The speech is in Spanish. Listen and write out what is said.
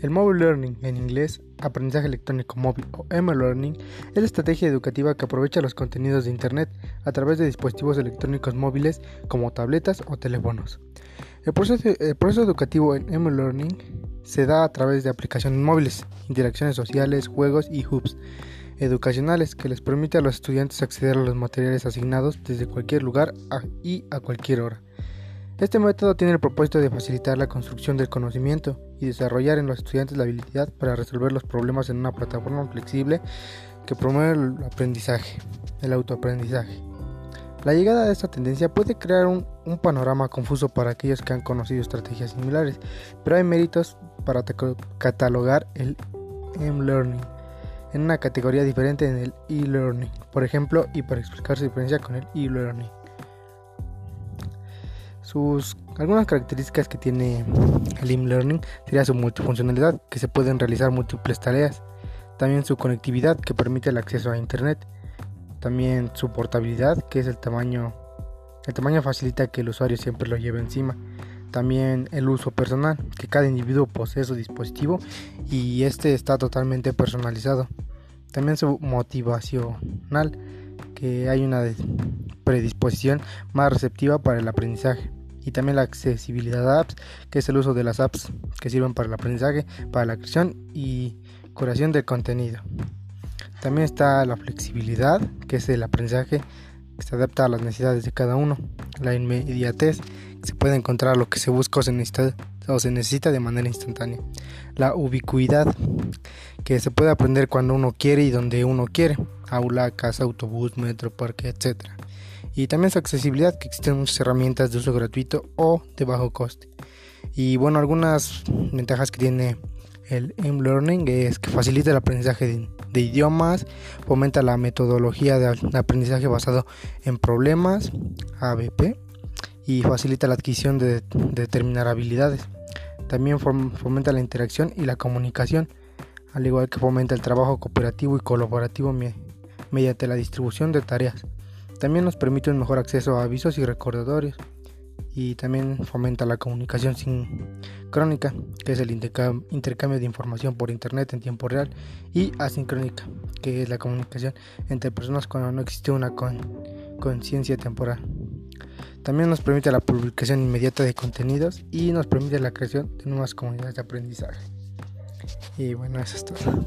El Mobile Learning, en inglés, aprendizaje electrónico móvil o M-Learning, es la estrategia educativa que aprovecha los contenidos de Internet a través de dispositivos electrónicos móviles como tabletas o teléfonos. El proceso, educativo en M-Learning se da a través de aplicaciones móviles, interacciones sociales, juegos y hubs educacionales que les permite a los estudiantes acceder a los materiales asignados desde cualquier lugar y a cualquier hora. Este método tiene el propósito de facilitar la construcción del conocimiento y desarrollar en los estudiantes la habilidad para resolver los problemas en una plataforma flexible que promueve el aprendizaje, el autoaprendizaje. La llegada de esta tendencia puede crear un, panorama confuso para aquellos que han conocido estrategias similares, pero hay méritos para catalogar el M-Learning en una categoría diferente en el e-learning, por ejemplo, y para explicar su diferencia con el e-learning. Sus algunas características que tiene el e-learning sería su multifuncionalidad, que se pueden realizar múltiples tareas, también su conectividad, que permite el acceso a internet, también su portabilidad, que es el tamaño el tamaño facilita que el usuario siempre lo lleve encima. También el uso personal, que cada individuo posee su dispositivo y este está totalmente personalizado. También su motivacional, que hay una predisposición más receptiva para el aprendizaje y también la accesibilidad a apps, que es el uso de las apps que sirven para el aprendizaje, para la creación y curación del contenido. También está la flexibilidad, que es el aprendizaje que se adapta a las necesidades de cada uno. La inmediatez, que se puede encontrar lo que se busca o se necesita, o se necesita de manera instantánea. La ubicuidad, que se puede aprender cuando uno quiere y donde uno quiere. Aula, casa, autobús, metro, parque, etc y también su accesibilidad, que existen herramientas de uso gratuito o de bajo coste. Y bueno, algunas ventajas que tiene el M-Learning es que facilita el aprendizaje de, idiomas, fomenta la metodología de aprendizaje basado en problemas, ABP, y facilita la adquisición de, determinar habilidades. También fomenta la interacción y la comunicación, al igual que fomenta el trabajo cooperativo y colaborativo mediante la distribución de tareas. También nos permite un mejor acceso a avisos y recordatorios y también fomenta la comunicación sincrónica, que es el intercambio de información por internet en tiempo real, y asincrónica, que es la comunicación entre personas cuando no existe una conciencia temporal. También nos permite la publicación inmediata de contenidos y nos permite la creación de nuevas comunidades de aprendizaje. Y bueno, eso es todo.